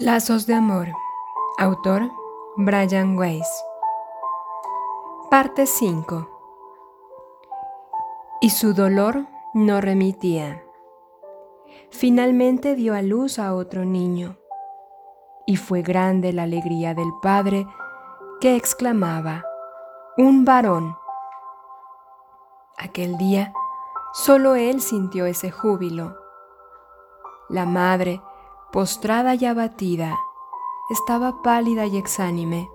Lazos de Amor. Autor Brian Weiss. Parte 5. Y su dolor no remitía. Finalmente dio a luz a otro niño. Y fue grande la alegría del padre que exclamaba, un varón. Aquel día solo él sintió ese júbilo. La madre, postrada y abatida, estaba pálida y exánime.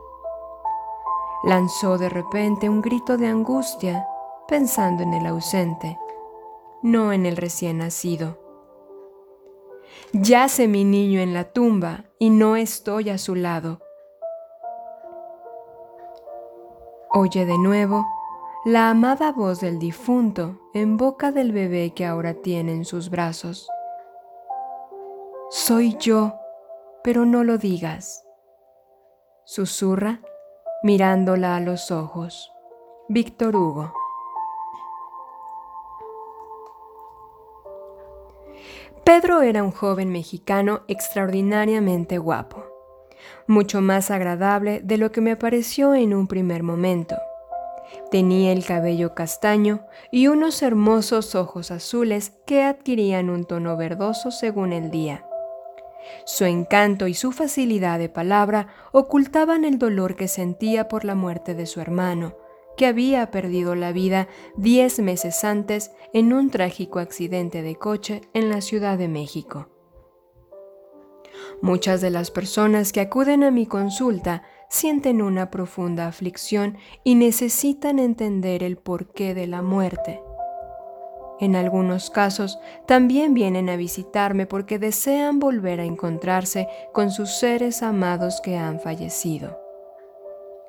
Lanzó de repente un grito de angustia pensando en el ausente, no en el recién nacido. Yace mi niño en la tumba y no estoy a su lado. Oye de nuevo la amada voz del difunto en boca del bebé que ahora tiene en sus brazos. Soy yo, pero no lo digas. Susurra mirándola a los ojos. Víctor Hugo. Pedro era un joven mexicano extraordinariamente guapo, mucho más agradable de lo que me pareció en un primer momento. Tenía el cabello castaño y unos hermosos ojos azules que adquirían un tono verdoso según el día. Su encanto y su facilidad de palabra ocultaban el dolor que sentía por la muerte de su hermano, que había perdido la vida diez meses antes en un trágico accidente de coche en la Ciudad de México. Muchas de las personas que acuden a mi consulta sienten una profunda aflicción y necesitan entender el porqué de la muerte. En algunos casos también vienen a visitarme porque desean volver a encontrarse con sus seres amados que han fallecido.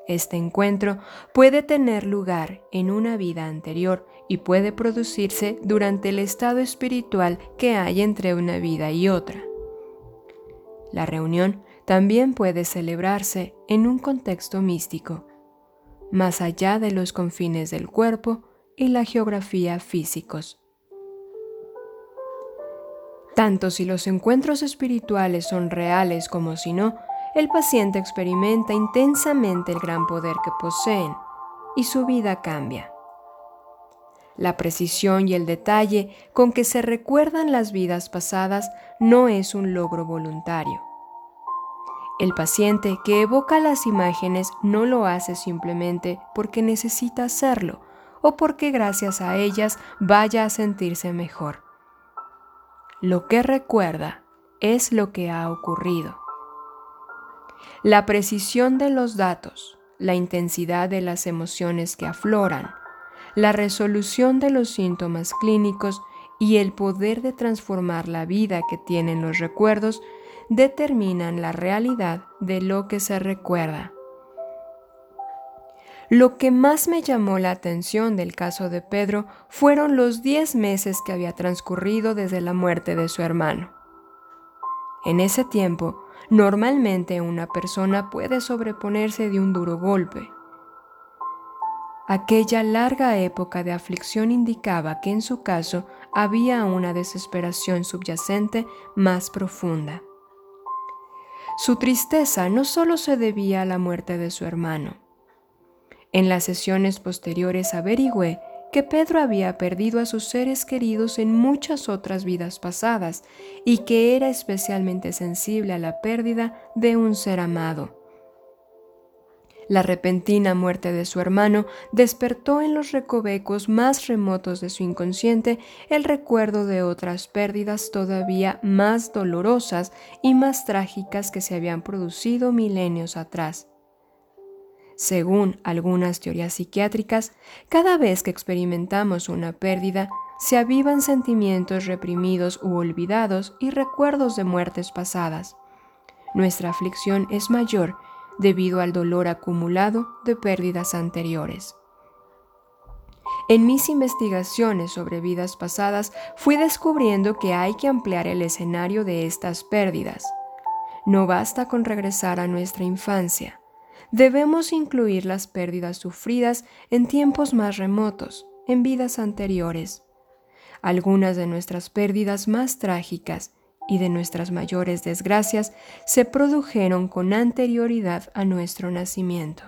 Este encuentro puede tener lugar en una vida anterior y puede producirse durante el estado espiritual que hay entre una vida y otra. La reunión también puede celebrarse en un contexto místico, más allá de los confines del cuerpo y la geografía físicos. Tanto si los encuentros espirituales son reales como si no, el paciente experimenta intensamente el gran poder que poseen y su vida cambia. La precisión y el detalle con que se recuerdan las vidas pasadas no es un logro voluntario. El paciente que evoca las imágenes no lo hace simplemente porque necesita hacerlo o porque gracias a ellas vaya a sentirse mejor. Lo que recuerda es lo que ha ocurrido. La precisión de los datos, la intensidad de las emociones que afloran, la resolución de los síntomas clínicos y el poder de transformar la vida que tienen los recuerdos determinan la realidad de lo que se recuerda. Lo que más me llamó la atención del caso de Pedro fueron los 10 meses que había transcurrido desde la muerte de su hermano. En ese tiempo, normalmente una persona puede sobreponerse de un duro golpe. Aquella larga época de aflicción indicaba que en su caso había una desesperación subyacente más profunda. Su tristeza no solo se debía a la muerte de su hermano, en las sesiones posteriores averigüé que Pedro había perdido a sus seres queridos en muchas otras vidas pasadas y que era especialmente sensible a la pérdida de un ser amado. La repentina muerte de su hermano despertó en los recovecos más remotos de su inconsciente el recuerdo de otras pérdidas todavía más dolorosas y más trágicas que se habían producido milenios atrás. Según algunas teorías psiquiátricas, cada vez que experimentamos una pérdida, se avivan sentimientos reprimidos u olvidados y recuerdos de muertes pasadas. Nuestra aflicción es mayor debido al dolor acumulado de pérdidas anteriores. En mis investigaciones sobre vidas pasadas fui descubriendo que hay que ampliar el escenario de estas pérdidas. No basta con regresar a nuestra infancia debemos incluir las pérdidas sufridas en tiempos más remotos, en vidas anteriores. Algunas de nuestras pérdidas más trágicas y de nuestras mayores desgracias se produjeron con anterioridad a nuestro nacimiento.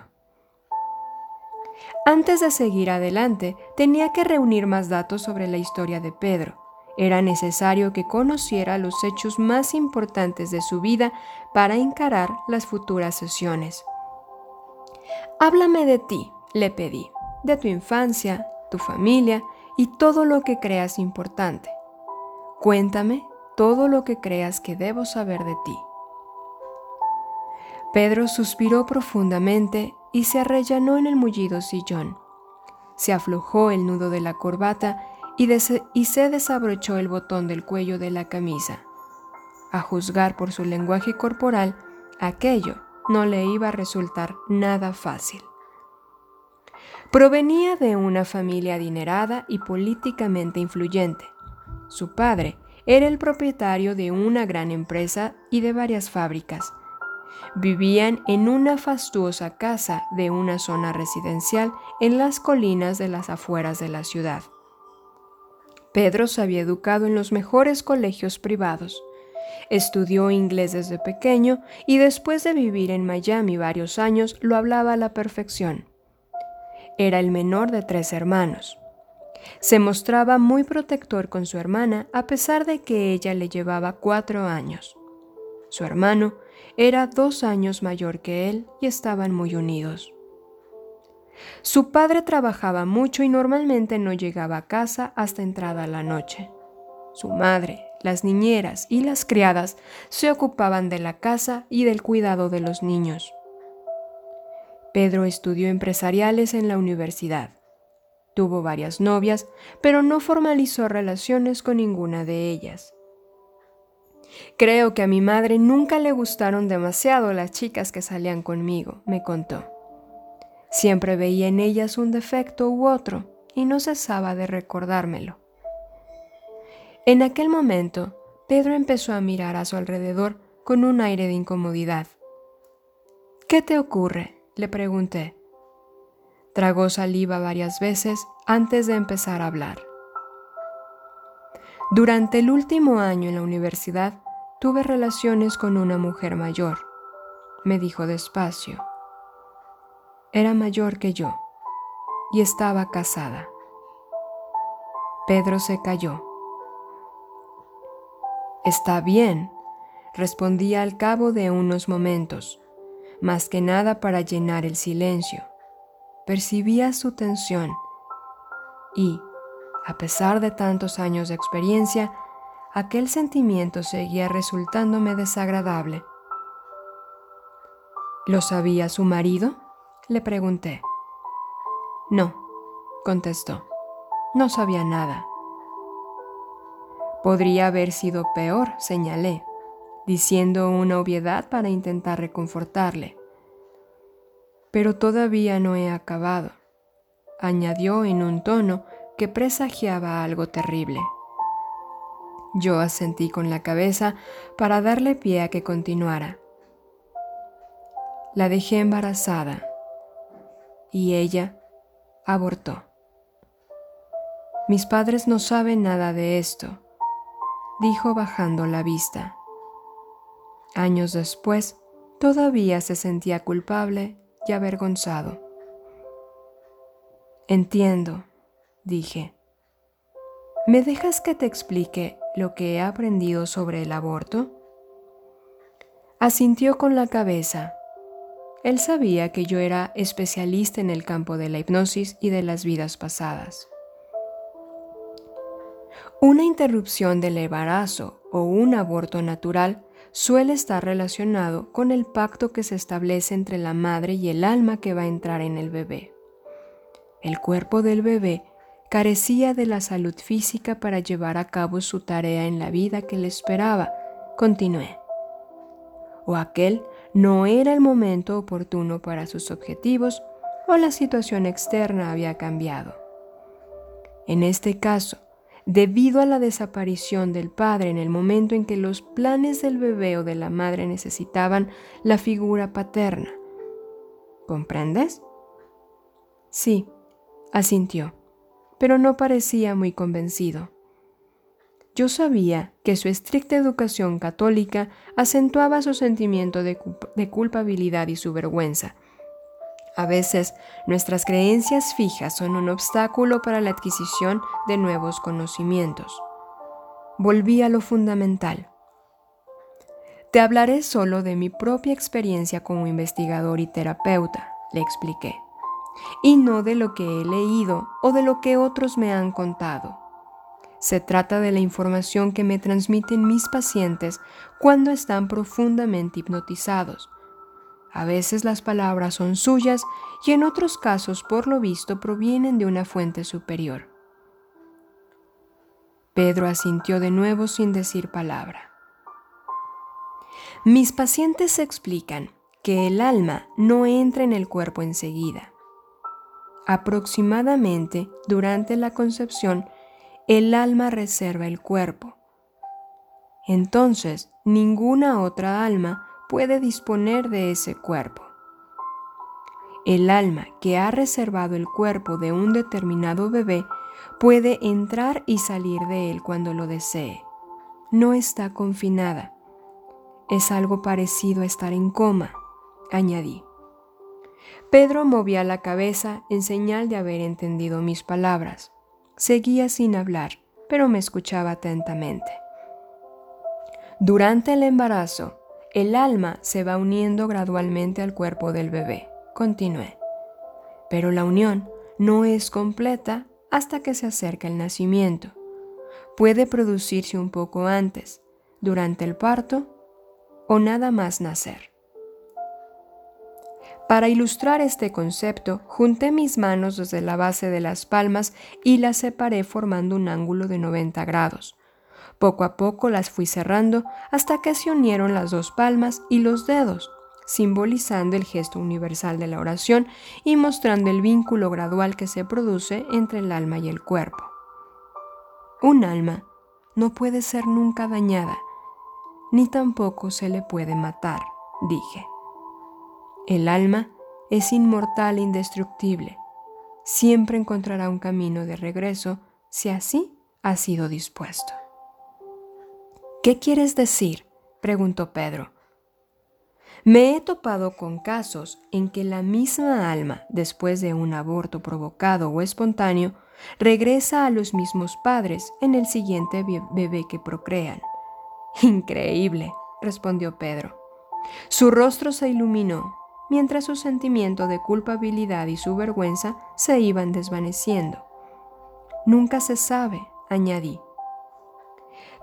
Antes de seguir adelante, tenía que reunir más datos sobre la historia de Pedro. Era necesario que conociera los hechos más importantes de su vida para encarar las futuras sesiones. Háblame de ti, le pedí, de tu infancia, tu familia y todo lo que creas importante. Cuéntame todo lo que creas que debo saber de ti. Pedro suspiró profundamente y se arrellanó en el mullido sillón. Se aflojó el nudo de la corbata y, y, se desabrochó el botón del cuello de la camisa. A juzgar por su lenguaje corporal, aquello no le iba a resultar nada fácil. Provenía de una familia adinerada y políticamente influyente. Su padre era el propietario de una gran empresa y de varias fábricas. Vivían en una fastuosa casa de una zona residencial en las colinas de las afueras de la ciudad. Pedro se había educado en los mejores colegios privados. Estudió inglés desde pequeño y después de vivir en Miami varios años lo hablaba a la perfección. Era el menor de tres hermanos. Se mostraba muy protector con su hermana a pesar de que ella le llevaba cuatro años. Su hermano era dos años mayor que él y estaban muy unidos. Su padre trabajaba mucho y normalmente no llegaba a casa hasta entrada la noche. Su madre, las niñeras y las criadas se ocupaban de la casa y del cuidado de los niños. Pedro estudió empresariales en la universidad. Tuvo varias novias, pero no formalizó relaciones con ninguna de ellas. Creo que a mi madre nunca le gustaron demasiado las chicas que salían conmigo, me contó. Siempre veía en ellas un defecto u otro y no cesaba de recordármelo. En aquel momento, Pedro empezó a mirar a su alrededor con un aire de incomodidad. ¿Qué te ocurre? le pregunté. Tragó saliva varias veces antes de empezar a hablar. Durante el último año en la universidad tuve relaciones con una mujer mayor, me dijo despacio. Era mayor que yo y estaba casada. Pedro se calló. Está bien, respondí al cabo de unos momentos, más que nada para llenar el silencio. Percibía su tensión y, a pesar de tantos años de experiencia, aquel sentimiento seguía resultándome desagradable. ¿Lo sabía su marido? Le pregunté. No, contestó. No sabía nada. Podría haber sido peor, señalé, diciendo una obviedad para intentar reconfortarle pero todavía no he acabado, añadió en un tono que presagiaba algo terrible. Yo asentí con la cabeza para darle pie a que continuara. La dejé embarazada y ella abortó. Mis padres no saben nada de esto, dijo bajando la vista. Años después, todavía se sentía culpable y avergonzado. Entiendo, dije. ¿Me dejas que te explique lo que he aprendido sobre el aborto? Asintió con la cabeza. Él sabía que yo era especialista en el campo de la hipnosis y de las vidas pasadas. Una interrupción del embarazo o un aborto natural suele estar relacionado con el pacto que se establece entre la madre y el alma que va a entrar en el bebé. El cuerpo del bebé carecía de la salud física para llevar a cabo su tarea en la vida que le esperaba, continué. O aquel no era el momento oportuno para sus objetivos o la situación externa había cambiado. En este caso, debido a la desaparición del padre en el momento en que los planes del bebé o de la madre necesitaban la figura paterna. ¿Comprendes? Sí, asintió, pero no parecía muy convencido. yo sabía que su estricta educación católica acentuaba su sentimiento de, culpabilidad y su vergüenza. A veces, nuestras creencias fijas son un obstáculo para la adquisición de nuevos conocimientos. Volví a lo fundamental. Te hablaré solo de mi propia experiencia como investigador y terapeuta, le expliqué, y no de lo que he leído o de lo que otros me han contado. Se trata de la información que me transmiten mis pacientes cuando están profundamente hipnotizados. A veces las palabras son suyas y en otros casos, por lo visto, provienen de una fuente superior. Pedro asintió de nuevo sin decir palabra. Mis pacientes explican que el alma no entra en el cuerpo enseguida. Aproximadamente durante la concepción el alma reserva el cuerpo. Entonces, ninguna otra alma puede disponer de ese cuerpo. El alma que ha reservado el cuerpo de un determinado bebé puede entrar y salir de él cuando lo desee. No está confinada. Es algo parecido a estar en coma, añadí. Pedro movía la cabeza en señal de haber entendido mis palabras. Seguía sin hablar, pero me escuchaba atentamente. Durante el embarazo, el alma se va uniendo gradualmente al cuerpo del bebé. Continué. Pero la unión no es completa hasta que se acerca el nacimiento. Puede producirse un poco antes, durante el parto o nada más nacer. Para ilustrar este concepto, junté mis manos desde la base de las palmas y las separé formando un ángulo de 90 grados. Poco a poco las fui cerrando hasta que se unieron las dos palmas y los dedos, simbolizando el gesto universal de la oración y mostrando el vínculo gradual que se produce entre el alma y el cuerpo. Un alma no puede ser nunca dañada, ni tampoco se le puede matar, dije. El alma es inmortal e indestructible. Siempre encontrará un camino de regreso si así ha sido dispuesto. ¿Qué quieres decir? preguntó Pedro. Me he topado con casos en que la misma alma, después de un aborto provocado o espontáneo, regresa a los mismos padres en el siguiente bebé que procrean. Increíble, respondió Pedro. Su rostro se iluminó mientras su sentimiento de culpabilidad y su vergüenza se iban desvaneciendo. Nunca se sabe, añadí.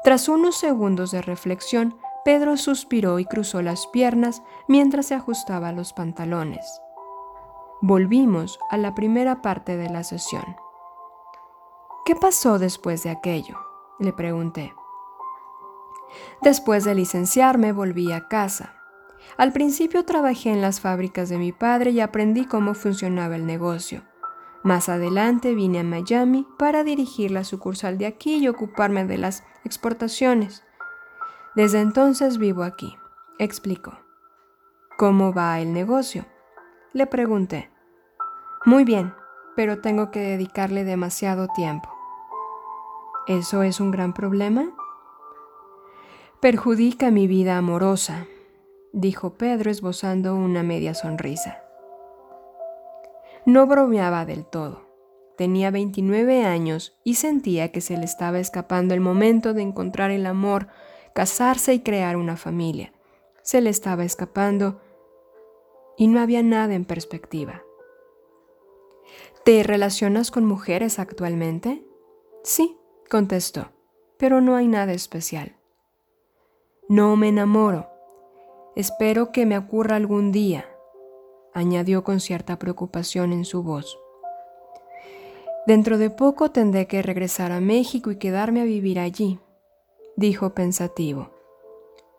Tras unos segundos de reflexión, Pedro suspiró y cruzó las piernas mientras se ajustaba los pantalones. Volvimos a la primera parte de la sesión. ¿Qué pasó después de aquello? le pregunté. Después de licenciarme volví a casa. Al principio trabajé en las fábricas de mi padre y aprendí cómo funcionaba el negocio. Más adelante vine a Miami para dirigir la sucursal de aquí y ocuparme de las exportaciones. Desde entonces vivo aquí, explicó. ¿Cómo va el negocio? Le pregunté. Muy bien, pero tengo que dedicarle demasiado tiempo. ¿Eso es un gran problema? Perjudica mi vida amorosa, dijo Pedro esbozando una media sonrisa. No bromeaba del todo. Tenía 29 años y sentía que se le estaba escapando el momento de encontrar el amor, casarse y crear una familia. Se le estaba escapando y no había nada en perspectiva. ¿Te relacionas con mujeres actualmente? Sí, contestó, pero no hay nada especial. No me enamoro, Espero que me ocurra algún día, añadió con cierta preocupación en su voz. Dentro de poco tendré que regresar a México y quedarme a vivir allí, dijo pensativo,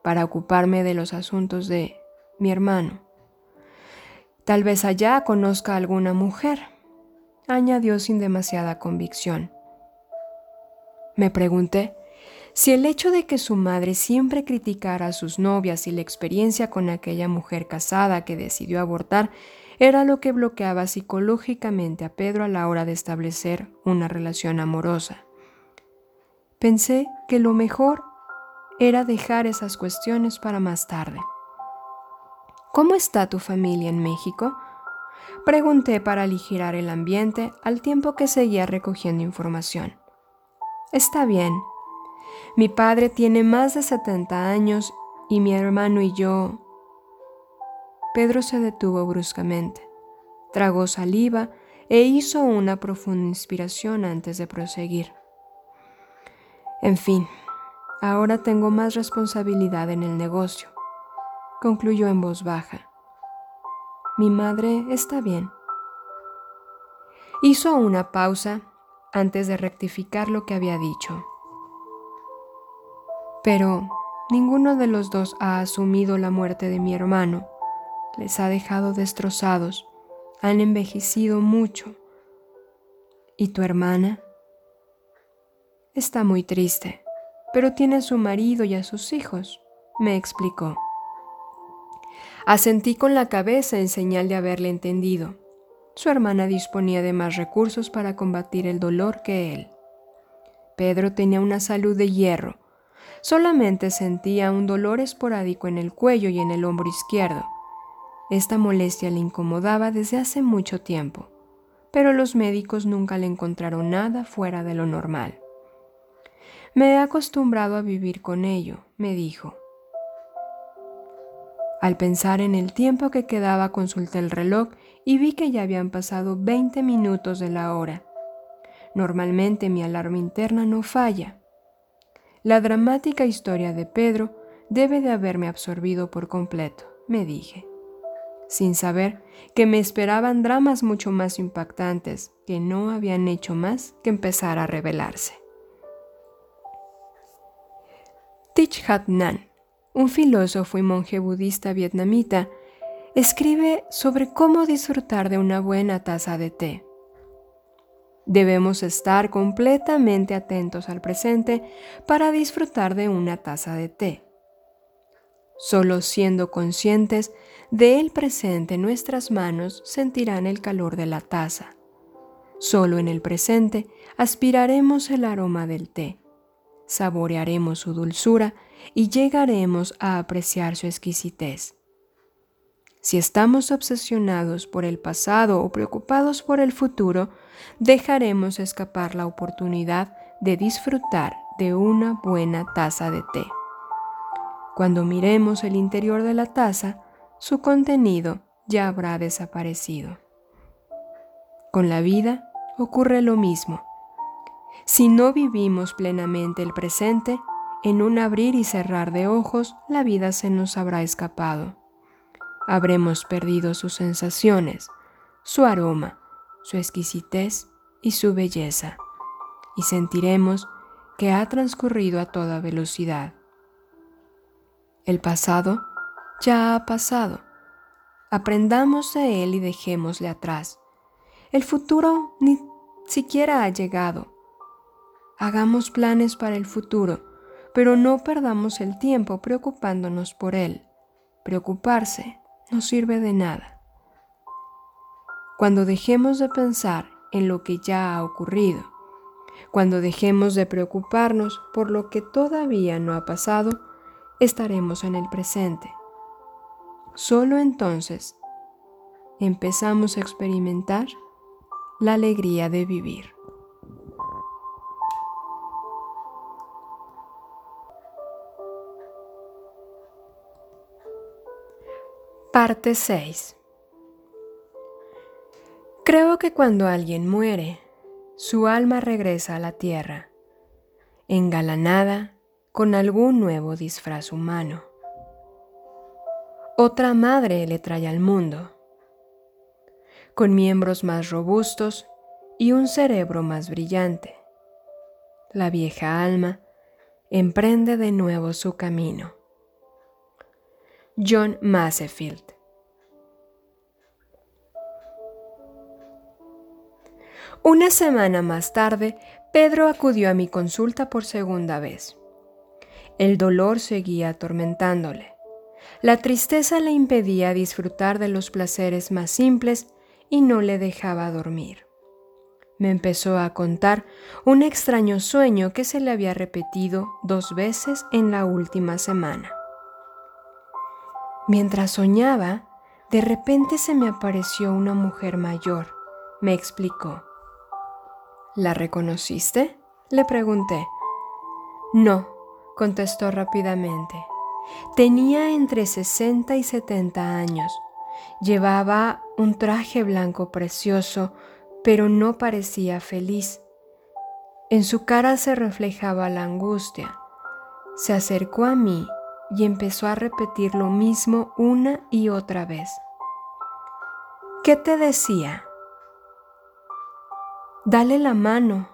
para ocuparme de los asuntos de mi hermano. Tal vez allá conozca a alguna mujer, añadió sin demasiada convicción. Me pregunté si el hecho de que su madre siempre criticara a sus novias y la experiencia con aquella mujer casada que decidió abortar era lo que bloqueaba psicológicamente a Pedro a la hora de establecer una relación amorosa. Pensé que lo mejor era dejar esas cuestiones para más tarde. ¿Cómo está tu familia en México? Pregunté para aligerar el ambiente al tiempo que seguía recogiendo información. Está bien. Mi padre tiene más de 70 años y mi hermano y yo... Pedro se detuvo bruscamente, tragó saliva e hizo una profunda inspiración antes de proseguir. En fin, ahora tengo más responsabilidad en el negocio, concluyó en voz baja. Mi madre está bien. Hizo una pausa antes de rectificar lo que había dicho. Pero ninguno de los dos ha asumido la muerte de mi hermano. Les ha dejado destrozados. Han envejecido mucho. ¿Y tu hermana? Está muy triste, pero tiene a su marido y a sus hijos, me explicó. Asentí con la cabeza en señal de haberle entendido. Su hermana disponía de más recursos para combatir el dolor que él. Pedro tenía una salud de hierro. Solamente sentía un dolor esporádico en el cuello y en el hombro izquierdo. Esta molestia le incomodaba desde hace mucho tiempo, pero los médicos nunca le encontraron nada fuera de lo normal. Me he acostumbrado a vivir con ello, me dijo. Al pensar en el tiempo que quedaba consulté el reloj y vi que ya habían pasado 20 minutos de la hora. Normalmente mi alarma interna no falla. La dramática historia de Pedro debe de haberme absorbido por completo, me dije, sin saber que me esperaban dramas mucho más impactantes que no habían hecho más que empezar a revelarse. Thich Hat Nan un filósofo y monje budista vietnamita, escribe sobre cómo disfrutar de una buena taza de té. Debemos estar completamente atentos al presente para disfrutar de una taza de té. Solo siendo conscientes del presente en nuestras manos sentirán el calor de la taza. Solo en el presente aspiraremos el aroma del té, saborearemos su dulzura y llegaremos a apreciar su exquisitez. Si estamos obsesionados por el pasado o preocupados por el futuro, dejaremos escapar la oportunidad de disfrutar de una buena taza de té. Cuando miremos el interior de la taza, su contenido ya habrá desaparecido. Con la vida ocurre lo mismo. Si no vivimos plenamente el presente, en un abrir y cerrar de ojos, la vida se nos habrá escapado. Habremos perdido sus sensaciones, su aroma, su exquisitez y su belleza, y sentiremos que ha transcurrido a toda velocidad. El pasado ya ha pasado. Aprendamos de él y dejémosle atrás. El futuro ni siquiera ha llegado. Hagamos planes para el futuro pero no perdamos el tiempo preocupándonos por él. Preocuparse no sirve de nada. Cuando dejemos de pensar en lo que ya ha ocurrido, cuando dejemos de preocuparnos por lo que todavía no ha pasado, estaremos en el presente. Solo entonces empezamos a experimentar la alegría de vivir. Parte 6 Creo que cuando alguien muere, su alma regresa a la tierra, engalanada con algún nuevo disfraz humano. Otra madre le trae al mundo, con miembros más robustos y un cerebro más brillante. La vieja alma emprende de nuevo su camino. John Masefield. Una semana más tarde, Pedro acudió a mi consulta por segunda vez. El dolor seguía atormentándole. La tristeza le impedía disfrutar de los placeres más simples y no le dejaba dormir. Me empezó a contar un extraño sueño que se le había repetido dos veces en la última semana. Mientras soñaba, de repente se me apareció una mujer mayor, me explicó. ¿La reconociste? Le pregunté. No, contestó rápidamente. Tenía entre 60 y 70 años. Llevaba un traje blanco precioso, pero no parecía feliz. En su cara se reflejaba la angustia. Se acercó a mí y empezó a repetir lo mismo una y otra vez. ¿Qué te decía? Dale la mano,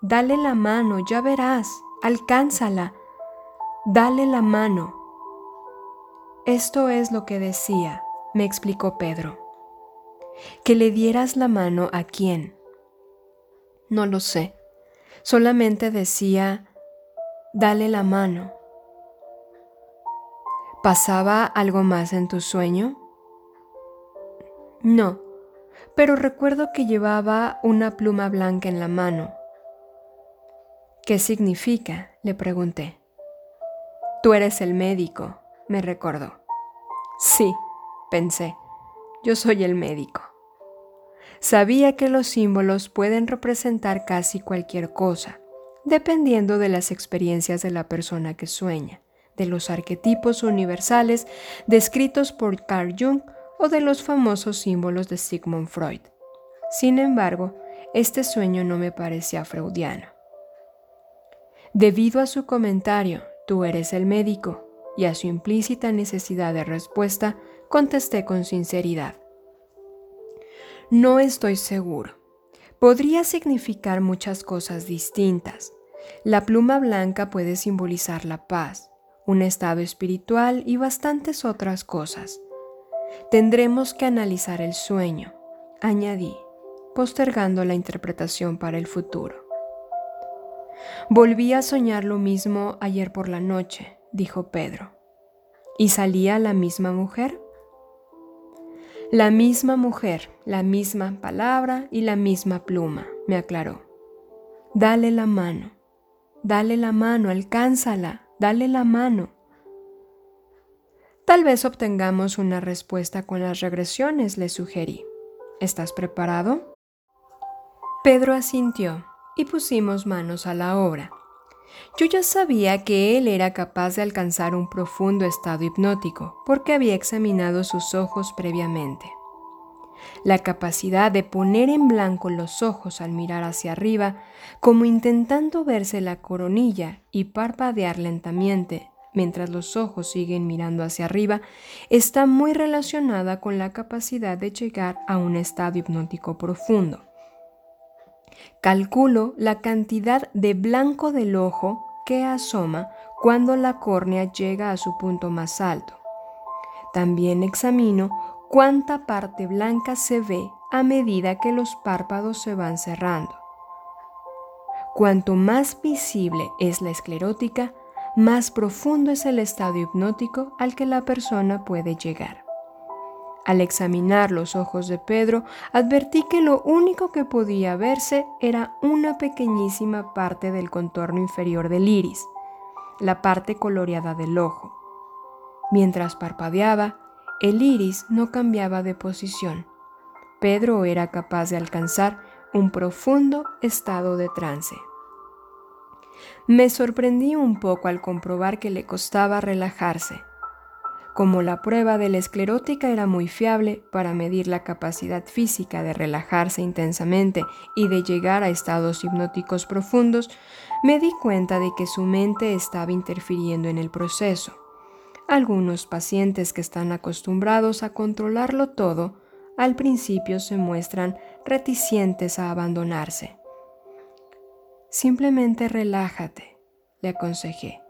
dale la mano, ya verás, alcánzala, dale la mano. Esto es lo que decía, me explicó Pedro. Que le dieras la mano a quién. No lo sé, solamente decía, dale la mano. ¿Pasaba algo más en tu sueño? No, pero recuerdo que llevaba una pluma blanca en la mano. ¿Qué significa? le pregunté. Tú eres el médico, me recordó. Sí, pensé, yo soy el médico. Sabía que los símbolos pueden representar casi cualquier cosa, dependiendo de las experiencias de la persona que sueña, de los arquetipos universales descritos por Carl Jung o de los famosos símbolos de Sigmund Freud. Sin embargo, este sueño no me parecía freudiano. Debido a su comentario, tú eres el médico, y a su implícita necesidad de respuesta, contesté con sinceridad. No estoy seguro. Podría significar muchas cosas distintas. La pluma blanca puede simbolizar la paz, un estado espiritual y bastantes otras cosas. Tendremos que analizar el sueño, añadí, postergando la interpretación para el futuro. Volví a soñar lo mismo ayer por la noche, dijo Pedro. ¿Y salía la misma mujer? La misma mujer, la misma palabra y la misma pluma, me aclaró. Dale la mano, dale la mano, alcánzala, dale la mano. Tal vez obtengamos una respuesta con las regresiones, le sugerí. ¿Estás preparado? Pedro asintió y pusimos manos a la obra. Yo ya sabía que él era capaz de alcanzar un profundo estado hipnótico porque había examinado sus ojos previamente. La capacidad de poner en blanco los ojos al mirar hacia arriba, como intentando verse la coronilla y parpadear lentamente mientras los ojos siguen mirando hacia arriba, está muy relacionada con la capacidad de llegar a un estado hipnótico profundo. Calculo la cantidad de blanco del ojo que asoma cuando la córnea llega a su punto más alto. También examino cuánta parte blanca se ve a medida que los párpados se van cerrando. Cuanto más visible es la esclerótica, más profundo es el estado hipnótico al que la persona puede llegar. Al examinar los ojos de Pedro, advertí que lo único que podía verse era una pequeñísima parte del contorno inferior del iris, la parte coloreada del ojo. Mientras parpadeaba, el iris no cambiaba de posición. Pedro era capaz de alcanzar un profundo estado de trance. Me sorprendí un poco al comprobar que le costaba relajarse. Como la prueba de la esclerótica era muy fiable para medir la capacidad física de relajarse intensamente y de llegar a estados hipnóticos profundos, me di cuenta de que su mente estaba interfiriendo en el proceso. Algunos pacientes que están acostumbrados a controlarlo todo, al principio se muestran reticentes a abandonarse. Simplemente relájate, le aconsejé.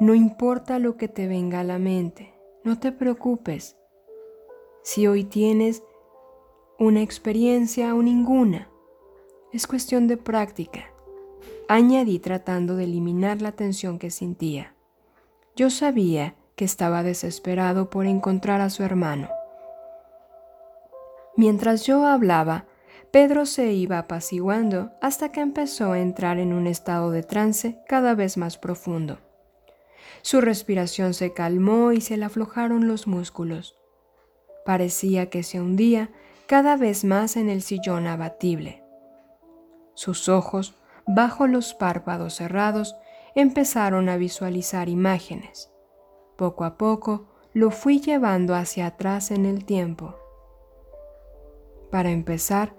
No importa lo que te venga a la mente, no te preocupes. Si hoy tienes una experiencia o ninguna, es cuestión de práctica. Añadí tratando de eliminar la tensión que sentía. Yo sabía que estaba desesperado por encontrar a su hermano. Mientras yo hablaba, Pedro se iba apaciguando hasta que empezó a entrar en un estado de trance cada vez más profundo. Su respiración se calmó y se le aflojaron los músculos. Parecía que se hundía cada vez más en el sillón abatible. Sus ojos, bajo los párpados cerrados, empezaron a visualizar imágenes. Poco a poco lo fui llevando hacia atrás en el tiempo. Para empezar,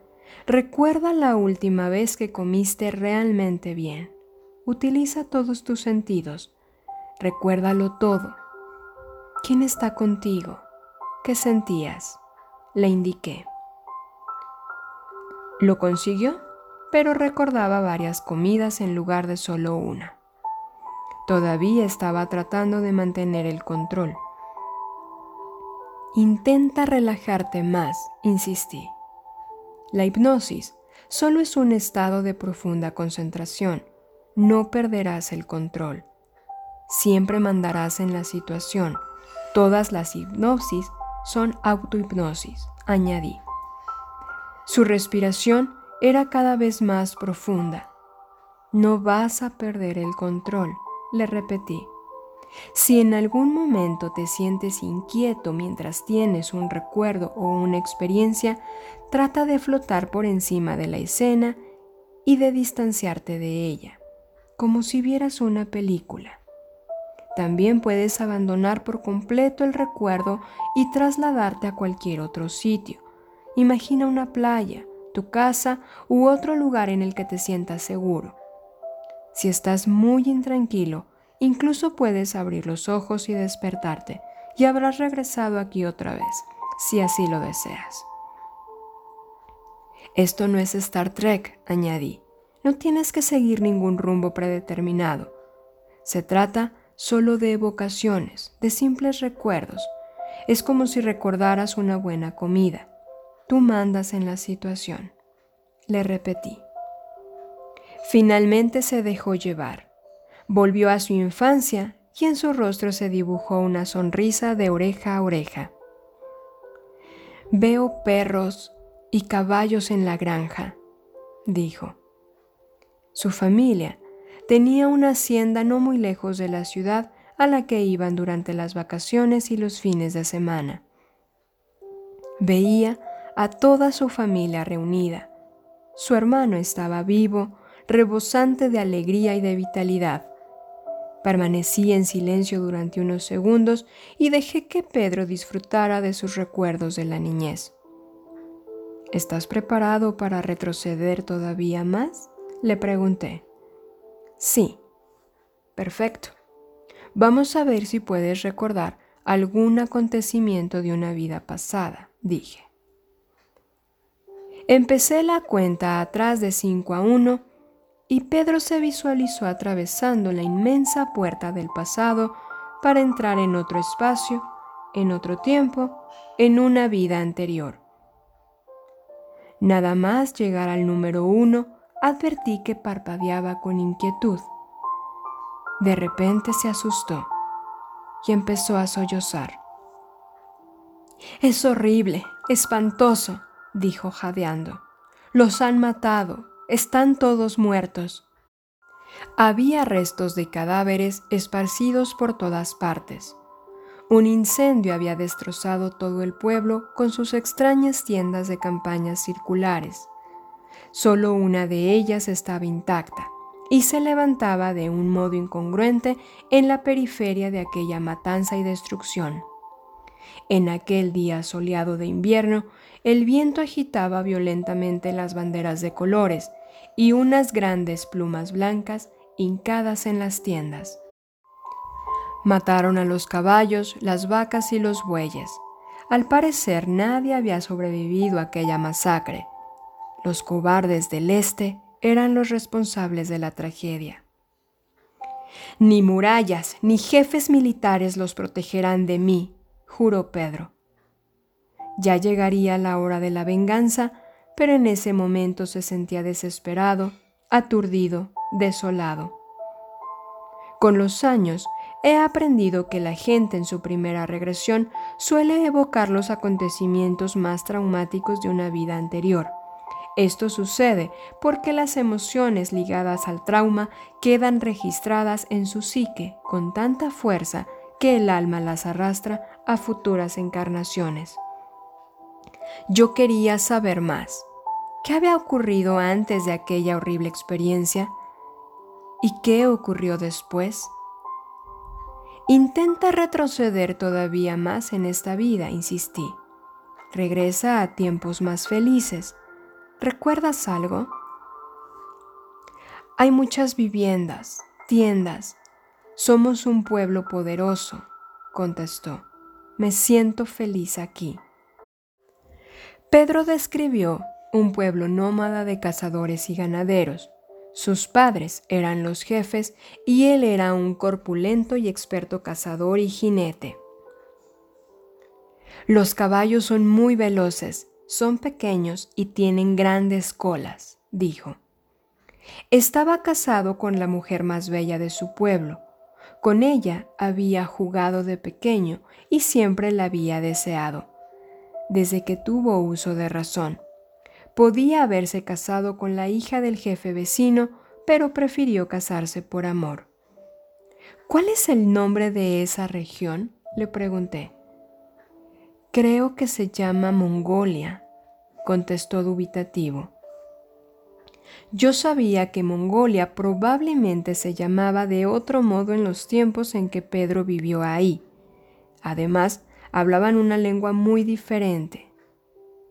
recuerda la última vez que comiste realmente bien. Utiliza todos tus sentidos. Recuérdalo todo. ¿Quién está contigo? ¿Qué sentías? Le indiqué. Lo consiguió, pero recordaba varias comidas en lugar de solo una. Todavía estaba tratando de mantener el control. Intenta relajarte más, insistí. La hipnosis solo es un estado de profunda concentración. No perderás el control. Siempre mandarás en la situación. Todas las hipnosis son autohipnosis, añadí. Su respiración era cada vez más profunda. No vas a perder el control, le repetí. Si en algún momento te sientes inquieto mientras tienes un recuerdo o una experiencia, trata de flotar por encima de la escena y de distanciarte de ella, como si vieras una película. También puedes abandonar por completo el recuerdo y trasladarte a cualquier otro sitio. Imagina una playa, tu casa u otro lugar en el que te sientas seguro. Si estás muy intranquilo, Incluso puedes abrir los ojos y despertarte y habrás regresado aquí otra vez, si así lo deseas. Esto no es Star Trek, añadí. No tienes que seguir ningún rumbo predeterminado. Se trata solo de evocaciones, de simples recuerdos. Es como si recordaras una buena comida. Tú mandas en la situación. Le repetí. Finalmente se dejó llevar. Volvió a su infancia y en su rostro se dibujó una sonrisa de oreja a oreja. Veo perros y caballos en la granja, dijo. Su familia tenía una hacienda no muy lejos de la ciudad a la que iban durante las vacaciones y los fines de semana. Veía a toda su familia reunida. Su hermano estaba vivo, rebosante de alegría y de vitalidad. Permanecí en silencio durante unos segundos y dejé que Pedro disfrutara de sus recuerdos de la niñez. ¿Estás preparado para retroceder todavía más? Le pregunté. Sí. Perfecto. Vamos a ver si puedes recordar algún acontecimiento de una vida pasada, dije. Empecé la cuenta atrás de 5 a 1 y Pedro se visualizó atravesando la inmensa puerta del pasado para entrar en otro espacio, en otro tiempo, en una vida anterior. Nada más llegar al número uno, advertí que parpadeaba con inquietud. De repente se asustó y empezó a sollozar. Es horrible, espantoso, dijo jadeando. Los han matado, están todos muertos. Había restos de cadáveres esparcidos por todas partes. Un incendio había destrozado todo el pueblo con sus extrañas tiendas de campañas circulares. Solo una de ellas estaba intacta y se levantaba de un modo incongruente en la periferia de aquella matanza y destrucción. En aquel día soleado de invierno, el viento agitaba violentamente las banderas de colores y unas grandes plumas blancas hincadas en las tiendas. Mataron a los caballos, las vacas y los bueyes. Al parecer nadie había sobrevivido a aquella masacre. Los cobardes del este eran los responsables de la tragedia. Ni murallas ni jefes militares los protegerán de mí, juró Pedro. Ya llegaría la hora de la venganza pero en ese momento se sentía desesperado, aturdido, desolado. Con los años, he aprendido que la gente en su primera regresión suele evocar los acontecimientos más traumáticos de una vida anterior. Esto sucede porque las emociones ligadas al trauma quedan registradas en su psique con tanta fuerza que el alma las arrastra a futuras encarnaciones. Yo quería saber más. ¿Qué había ocurrido antes de aquella horrible experiencia? ¿Y qué ocurrió después? Intenta retroceder todavía más en esta vida, insistí. Regresa a tiempos más felices. ¿Recuerdas algo? Hay muchas viviendas, tiendas. Somos un pueblo poderoso, contestó. Me siento feliz aquí. Pedro describió un pueblo nómada de cazadores y ganaderos. Sus padres eran los jefes y él era un corpulento y experto cazador y jinete. Los caballos son muy veloces, son pequeños y tienen grandes colas, dijo. Estaba casado con la mujer más bella de su pueblo. Con ella había jugado de pequeño y siempre la había deseado desde que tuvo uso de razón. Podía haberse casado con la hija del jefe vecino, pero prefirió casarse por amor. ¿Cuál es el nombre de esa región? le pregunté. Creo que se llama Mongolia, contestó dubitativo. Yo sabía que Mongolia probablemente se llamaba de otro modo en los tiempos en que Pedro vivió ahí. Además, hablaban una lengua muy diferente.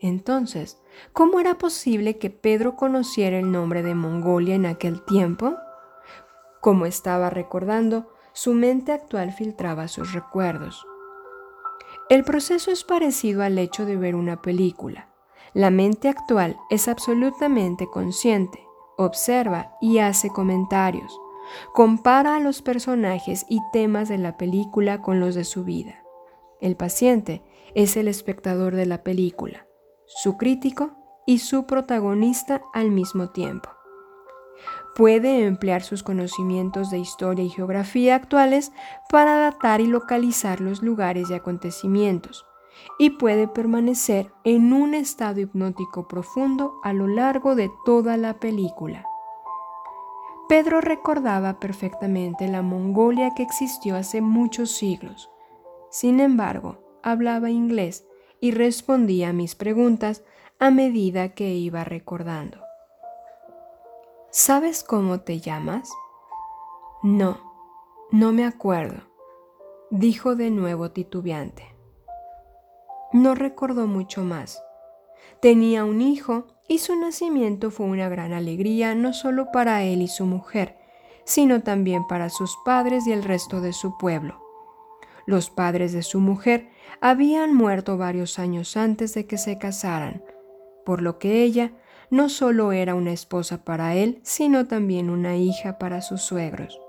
Entonces, ¿cómo era posible que Pedro conociera el nombre de Mongolia en aquel tiempo? Como estaba recordando, su mente actual filtraba sus recuerdos. El proceso es parecido al hecho de ver una película. La mente actual es absolutamente consciente, observa y hace comentarios. Compara a los personajes y temas de la película con los de su vida. El paciente es el espectador de la película, su crítico y su protagonista al mismo tiempo. Puede emplear sus conocimientos de historia y geografía actuales para datar y localizar los lugares y acontecimientos, y puede permanecer en un estado hipnótico profundo a lo largo de toda la película. Pedro recordaba perfectamente la Mongolia que existió hace muchos siglos, sin embargo, hablaba inglés y respondía a mis preguntas a medida que iba recordando. ¿Sabes cómo te llamas? No, no me acuerdo, dijo de nuevo titubeante. No recordó mucho más. Tenía un hijo y su nacimiento fue una gran alegría no solo para él y su mujer, sino también para sus padres y el resto de su pueblo. Los padres de su mujer habían muerto varios años antes de que se casaran, por lo que ella no solo era una esposa para él, sino también una hija para sus suegros.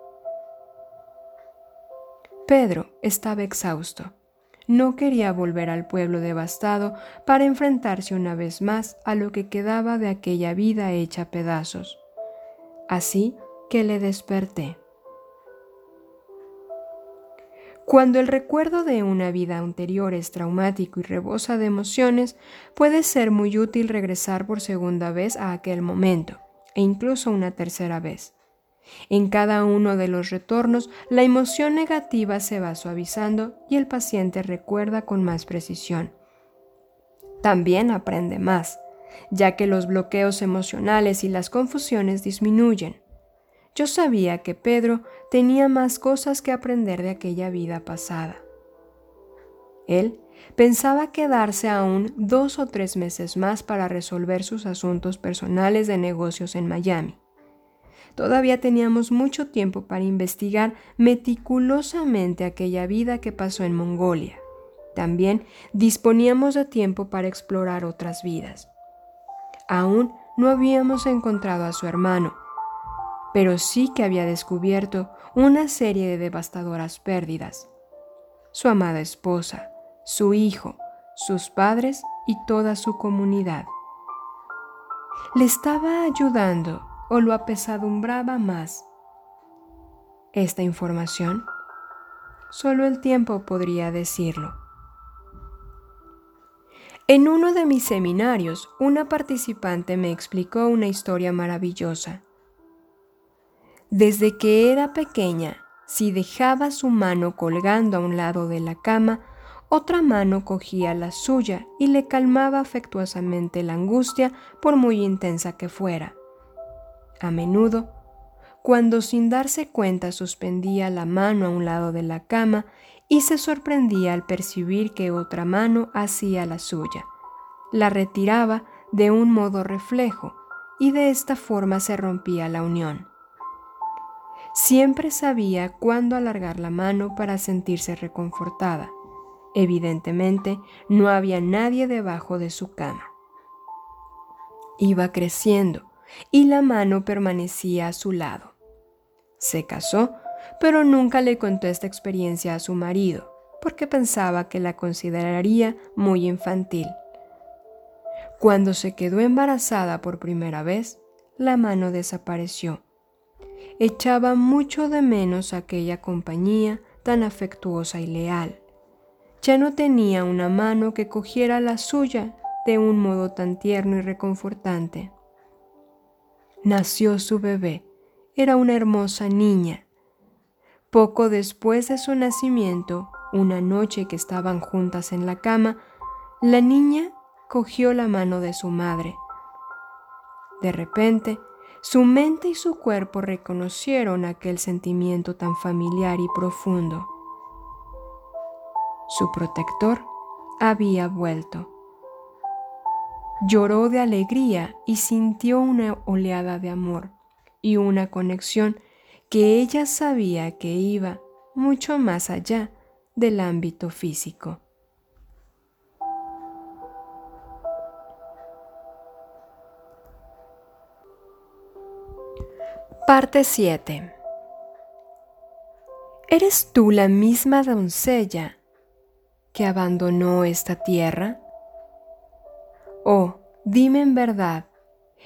Pedro estaba exhausto. No quería volver al pueblo devastado para enfrentarse una vez más a lo que quedaba de aquella vida hecha pedazos. Así que le desperté. Cuando el recuerdo de una vida anterior es traumático y rebosa de emociones, puede ser muy útil regresar por segunda vez a aquel momento, e incluso una tercera vez. En cada uno de los retornos, la emoción negativa se va suavizando y el paciente recuerda con más precisión. También aprende más, ya que los bloqueos emocionales y las confusiones disminuyen. Yo sabía que Pedro tenía más cosas que aprender de aquella vida pasada. Él pensaba quedarse aún dos o tres meses más para resolver sus asuntos personales de negocios en Miami. Todavía teníamos mucho tiempo para investigar meticulosamente aquella vida que pasó en Mongolia. También disponíamos de tiempo para explorar otras vidas. Aún no habíamos encontrado a su hermano, pero sí que había descubierto una serie de devastadoras pérdidas. Su amada esposa, su hijo, sus padres y toda su comunidad. ¿Le estaba ayudando o lo apesadumbraba más? Esta información, solo el tiempo podría decirlo. En uno de mis seminarios, una participante me explicó una historia maravillosa. Desde que era pequeña, si dejaba su mano colgando a un lado de la cama, otra mano cogía la suya y le calmaba afectuosamente la angustia por muy intensa que fuera. A menudo, cuando sin darse cuenta suspendía la mano a un lado de la cama y se sorprendía al percibir que otra mano hacía la suya. La retiraba de un modo reflejo y de esta forma se rompía la unión. Siempre sabía cuándo alargar la mano para sentirse reconfortada. Evidentemente, no había nadie debajo de su cama. Iba creciendo y la mano permanecía a su lado. Se casó, pero nunca le contó esta experiencia a su marido, porque pensaba que la consideraría muy infantil. Cuando se quedó embarazada por primera vez, la mano desapareció echaba mucho de menos aquella compañía tan afectuosa y leal. Ya no tenía una mano que cogiera la suya de un modo tan tierno y reconfortante. Nació su bebé. Era una hermosa niña. Poco después de su nacimiento, una noche que estaban juntas en la cama, la niña cogió la mano de su madre. De repente, su mente y su cuerpo reconocieron aquel sentimiento tan familiar y profundo. Su protector había vuelto. Lloró de alegría y sintió una oleada de amor y una conexión que ella sabía que iba mucho más allá del ámbito físico. Parte 7 ¿Eres tú la misma doncella que abandonó esta tierra? Oh, dime en verdad,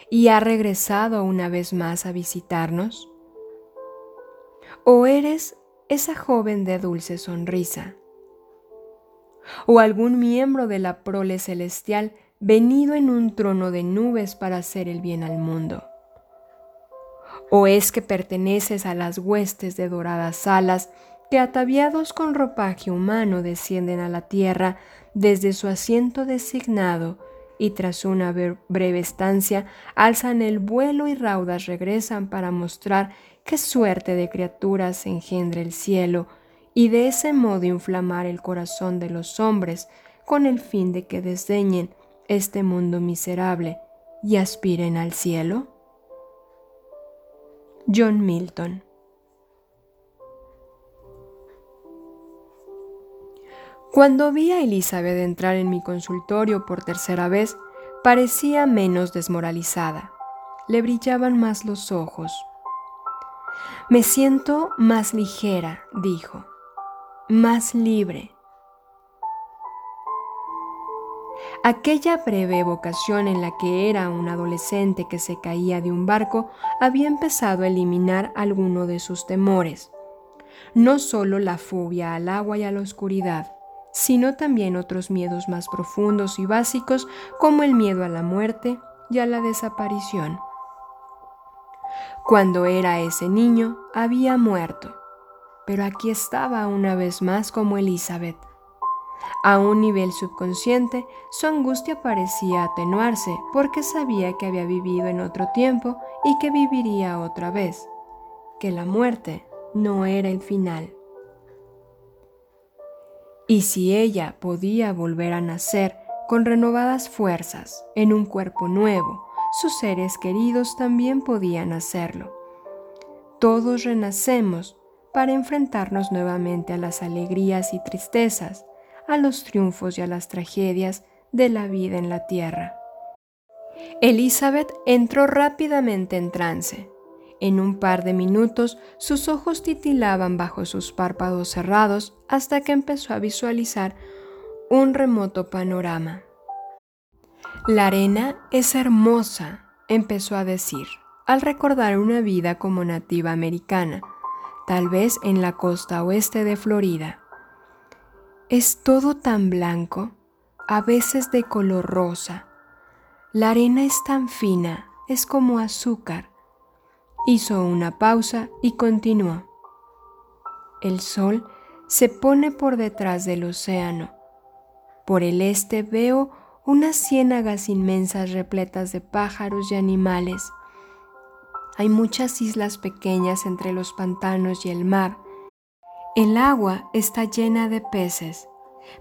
¿y ha regresado una vez más a visitarnos? ¿O eres esa joven de dulce sonrisa? ¿O algún miembro de la prole celestial venido en un trono de nubes para hacer el bien al mundo? ¿O es que perteneces a las huestes de doradas alas que ataviados con ropaje humano descienden a la tierra desde su asiento designado y tras una breve estancia alzan el vuelo y raudas regresan para mostrar qué suerte de criaturas engendra el cielo y de ese modo inflamar el corazón de los hombres con el fin de que desdeñen este mundo miserable y aspiren al cielo? John Milton. Cuando vi a Elizabeth entrar en mi consultorio por tercera vez, parecía menos desmoralizada. Le brillaban más los ojos. Me siento más ligera, dijo, más libre. Aquella breve evocación en la que era un adolescente que se caía de un barco había empezado a eliminar alguno de sus temores. No solo la fobia al agua y a la oscuridad, sino también otros miedos más profundos y básicos como el miedo a la muerte y a la desaparición. Cuando era ese niño, había muerto, pero aquí estaba una vez más como Elizabeth a un nivel subconsciente, su angustia parecía atenuarse porque sabía que había vivido en otro tiempo y que viviría otra vez, que la muerte no era el final. Y si ella podía volver a nacer con renovadas fuerzas en un cuerpo nuevo, sus seres queridos también podían hacerlo. Todos renacemos para enfrentarnos nuevamente a las alegrías y tristezas, a los triunfos y a las tragedias de la vida en la tierra. Elizabeth entró rápidamente en trance. En un par de minutos sus ojos titilaban bajo sus párpados cerrados hasta que empezó a visualizar un remoto panorama. La arena es hermosa, empezó a decir, al recordar una vida como nativa americana, tal vez en la costa oeste de Florida. Es todo tan blanco, a veces de color rosa. La arena es tan fina, es como azúcar. Hizo una pausa y continuó. El sol se pone por detrás del océano. Por el este veo unas ciénagas inmensas repletas de pájaros y animales. Hay muchas islas pequeñas entre los pantanos y el mar. El agua está llena de peces.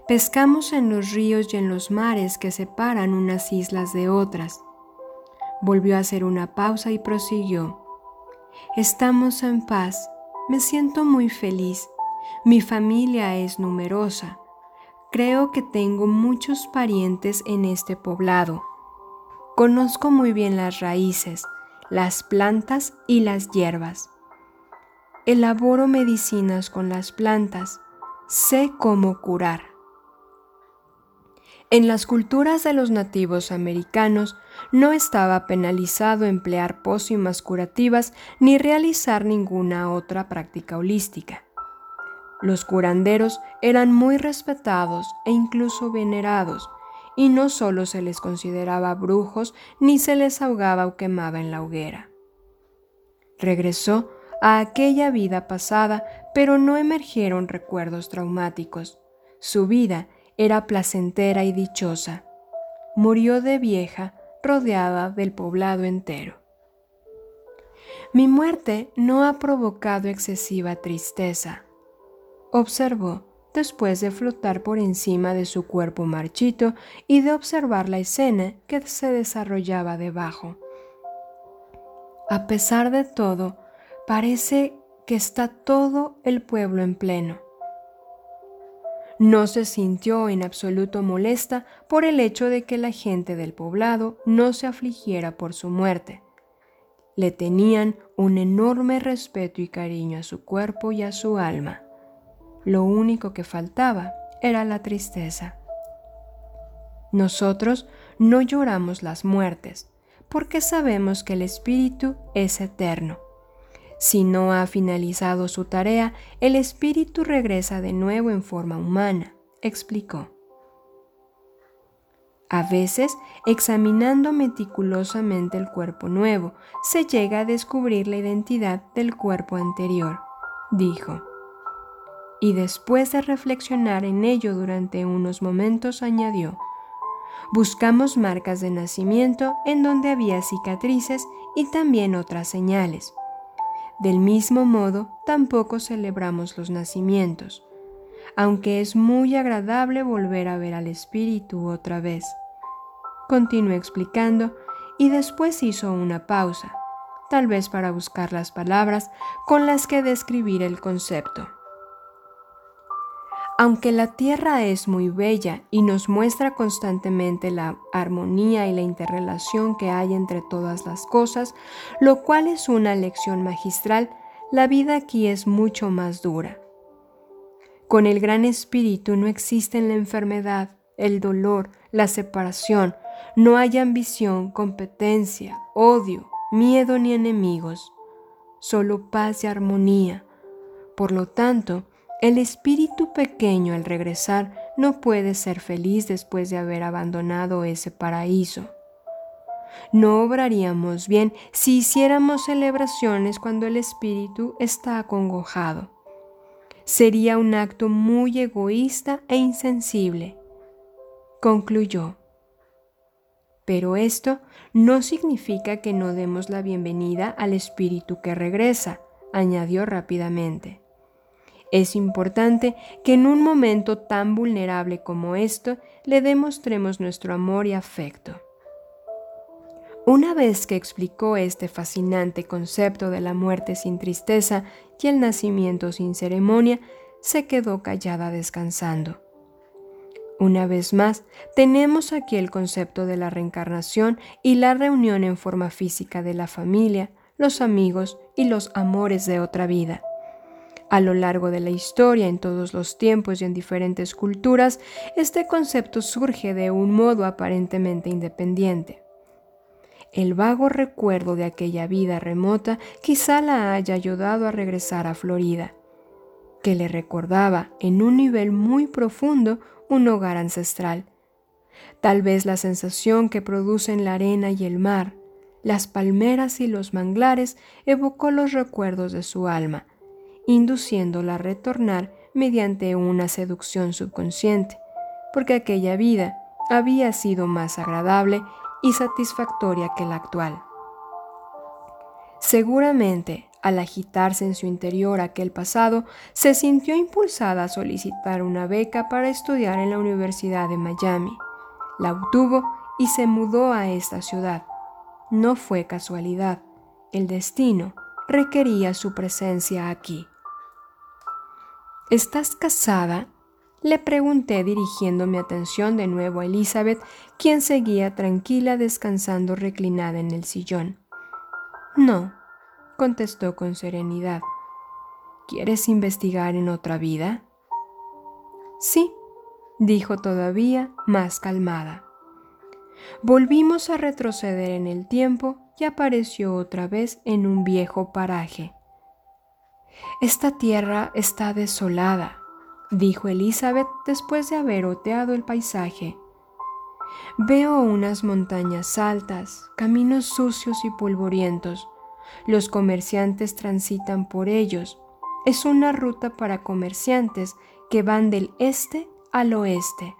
Pescamos en los ríos y en los mares que separan unas islas de otras. Volvió a hacer una pausa y prosiguió. Estamos en paz. Me siento muy feliz. Mi familia es numerosa. Creo que tengo muchos parientes en este poblado. Conozco muy bien las raíces, las plantas y las hierbas. Elaboro medicinas con las plantas. Sé cómo curar. En las culturas de los nativos americanos no estaba penalizado emplear pócimas curativas ni realizar ninguna otra práctica holística. Los curanderos eran muy respetados e incluso venerados, y no solo se les consideraba brujos ni se les ahogaba o quemaba en la hoguera. Regresó a aquella vida pasada, pero no emergieron recuerdos traumáticos. Su vida era placentera y dichosa. Murió de vieja, rodeada del poblado entero. Mi muerte no ha provocado excesiva tristeza, observó después de flotar por encima de su cuerpo marchito y de observar la escena que se desarrollaba debajo. A pesar de todo, parece que está todo el pueblo en pleno. No se sintió en absoluto molesta por el hecho de que la gente del poblado no se afligiera por su muerte. Le tenían un enorme respeto y cariño a su cuerpo y a su alma. Lo único que faltaba era la tristeza. Nosotros no lloramos las muertes, porque sabemos que el espíritu es eterno. Si no ha finalizado su tarea, el espíritu regresa de nuevo en forma humana, explicó. A veces, examinando meticulosamente el cuerpo nuevo, se llega a descubrir la identidad del cuerpo anterior, dijo y después de reflexionar en ello durante unos momentos añadió, buscamos marcas de nacimiento en donde había cicatrices y también otras señales. Del mismo modo, tampoco celebramos los nacimientos, aunque es muy agradable volver a ver al espíritu otra vez. Continuó explicando y después hizo una pausa, tal vez para buscar las palabras con las que describir el concepto. Aunque la tierra es muy bella y nos muestra constantemente la armonía y la interrelación que hay entre todas las cosas, lo cual es una lección magistral, la vida aquí es mucho más dura. Con el gran espíritu no existen la enfermedad, el dolor, la separación, no hay ambición, competencia, odio, miedo ni enemigos, solo paz y armonía. Por lo tanto, el espíritu pequeño al regresar no puede ser feliz después de haber abandonado ese paraíso. No obraríamos bien si hiciéramos celebraciones cuando el espíritu está acongojado. Sería un acto muy egoísta e insensible. Concluyó. Pero esto no significa que no demos la bienvenida al espíritu que regresa, añadió rápidamente. Es importante que en un momento tan vulnerable como esto le demostremos nuestro amor y afecto. Una vez que explicó este fascinante concepto de la muerte sin tristeza y el nacimiento sin ceremonia, se quedó callada descansando. Una vez más, tenemos aquí el concepto de la reencarnación y la reunión en forma física de la familia, los amigos y los amores de otra vida. A lo largo de la historia, en todos los tiempos y en diferentes culturas, este concepto surge de un modo aparentemente independiente. El vago recuerdo de aquella vida remota quizá la haya ayudado a regresar a Florida, que le recordaba en un nivel muy profundo un hogar ancestral, Tal vez la sensación que producen la arena y el mar, las palmeras y los manglares evocó los recuerdos de su alma, induciéndola a retornar mediante una seducción subconsciente, porque aquella vida había sido más agradable y satisfactoria que la actual. Seguramente, al agitarse en su interior aquel pasado, se sintió impulsada a solicitar una beca para estudiar en la Universidad de Miami. La obtuvo y se mudó a esta ciudad. No fue casualidad. El destino requería su presencia aquí. ¿Estás casada? Le pregunté dirigiendo mi atención de nuevo a Elizabeth, quien seguía tranquila descansando reclinada en el sillón. No, contestó con serenidad. ¿Quieres investigar en otra vida? Sí, dijo todavía más calmada. Volvimos a retroceder en el tiempo y apareció otra vez en un viejo paraje. Esta tierra está desolada, dijo Elizabeth después de haber oteado el paisaje. Veo unas montañas altas, caminos sucios y polvorientos. Los comerciantes transitan por ellos. Es una ruta para comerciantes que van del este al oeste.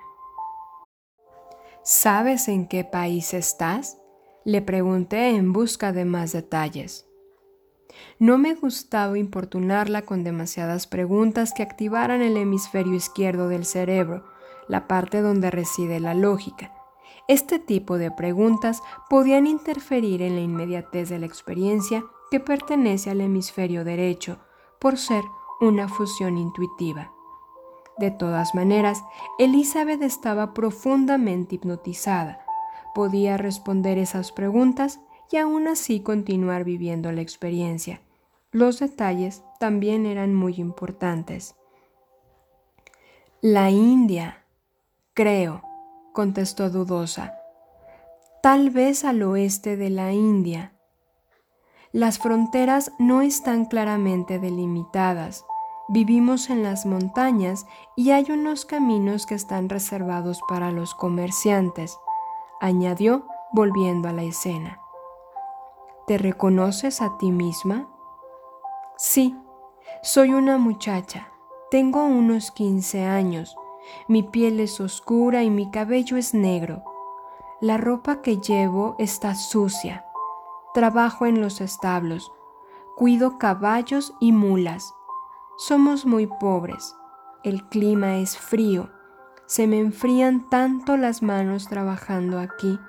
¿Sabes en qué país estás? Le pregunté en busca de más detalles. No me gustaba importunarla con demasiadas preguntas que activaran el hemisferio izquierdo del cerebro, la parte donde reside la lógica. Este tipo de preguntas podían interferir en la inmediatez de la experiencia que pertenece al hemisferio derecho, por ser una fusión intuitiva. De todas maneras, Elizabeth estaba profundamente hipnotizada. Podía responder esas preguntas y aún así continuar viviendo la experiencia. Los detalles también eran muy importantes. La India, creo, contestó dudosa. Tal vez al oeste de la India. Las fronteras no están claramente delimitadas Vivimos en las montañas y hay unos caminos que están reservados para los comerciantes, añadió volviendo a la escena. ¿Te reconoces a ti misma? Sí, soy una muchacha. Tengo unos 15 años. Mi piel es oscura y mi cabello es negro. La ropa que llevo está sucia. Trabajo en los establos. Cuido caballos y mulas. Somos muy pobres, el clima es frío, se me enfrían tanto las manos trabajando aquí,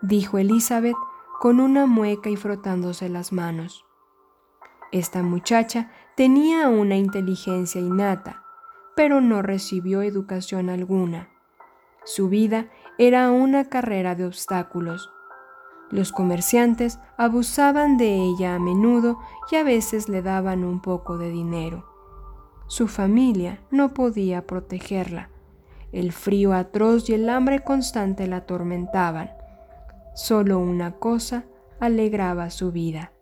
dijo Elizabeth con una mueca y frotándose las manos. Esta muchacha tenía una inteligencia innata, pero no recibió educación alguna. Su vida era una carrera de obstáculos. Los comerciantes abusaban de ella a menudo y a veces le daban un poco de dinero. Su familia no podía protegerla. El frío atroz y el hambre constante la atormentaban. Solo una cosa alegraba su vida.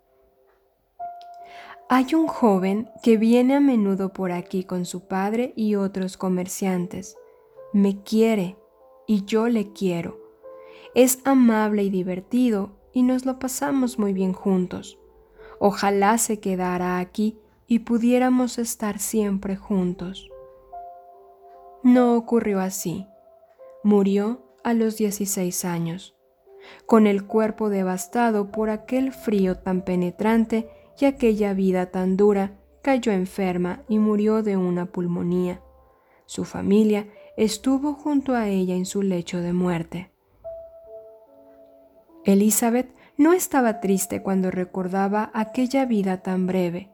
Hay un joven que viene a menudo por aquí con su padre y otros comerciantes. Me quiere y yo le quiero. Es amable y divertido y nos lo pasamos muy bien juntos. Ojalá se quedara aquí y pudiéramos estar siempre juntos. No ocurrió así. Murió a los 16 años, con el cuerpo devastado por aquel frío tan penetrante y aquella vida tan dura, cayó enferma y murió de una pulmonía. Su familia estuvo junto a ella en su lecho de muerte. Elizabeth no estaba triste cuando recordaba aquella vida tan breve.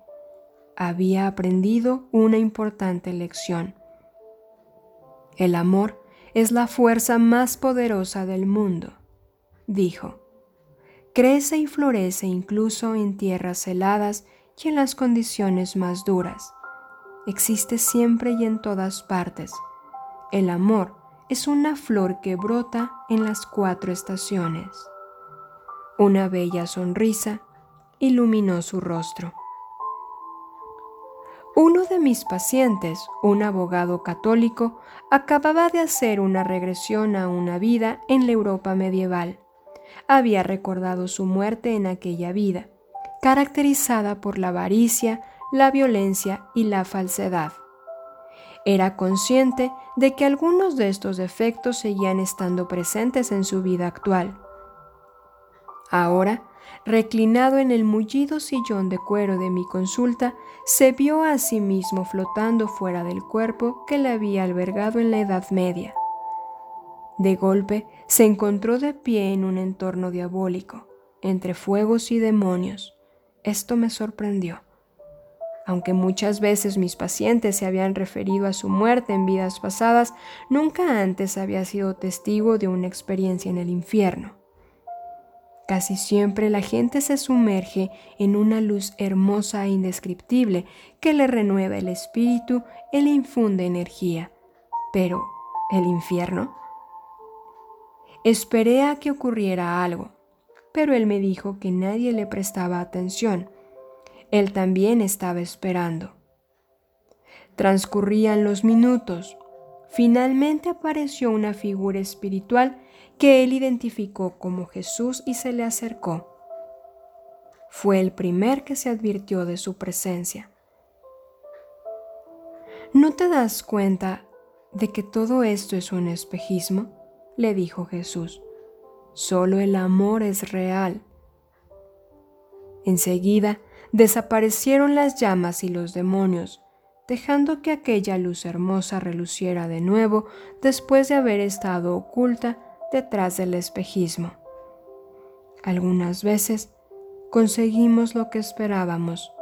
Había aprendido una importante lección. El amor es la fuerza más poderosa del mundo, dijo. Crece y florece incluso en tierras heladas y en las condiciones más duras. Existe siempre y en todas partes. El amor es una flor que brota en las cuatro estaciones. Una bella sonrisa iluminó su rostro. Uno de mis pacientes, un abogado católico, acababa de hacer una regresión a una vida en la Europa medieval. Había recordado su muerte en aquella vida, caracterizada por la avaricia, la violencia y la falsedad. Era consciente de que algunos de estos defectos seguían estando presentes en su vida actual. Ahora, reclinado en el mullido sillón de cuero de mi consulta, se vio a sí mismo flotando fuera del cuerpo que le había albergado en la Edad Media. De golpe se encontró de pie en un entorno diabólico, entre fuegos y demonios. Esto me sorprendió. Aunque muchas veces mis pacientes se habían referido a su muerte en vidas pasadas, nunca antes había sido testigo de una experiencia en el infierno. Casi siempre la gente se sumerge en una luz hermosa e indescriptible que le renueva el espíritu y le infunde energía. Pero, ¿el infierno? Esperé a que ocurriera algo, pero él me dijo que nadie le prestaba atención él también estaba esperando. Transcurrían los minutos. Finalmente apareció una figura espiritual que él identificó como Jesús y se le acercó. Fue el primer que se advirtió de su presencia. ¿No te das cuenta de que todo esto es un espejismo? Le dijo Jesús. Solo el amor es real. Enseguida desaparecieron las llamas y los demonios, dejando que aquella luz hermosa reluciera de nuevo después de haber estado oculta detrás del espejismo. Algunas veces conseguimos lo que esperábamos,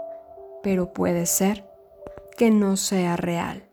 pero puede ser que no sea real.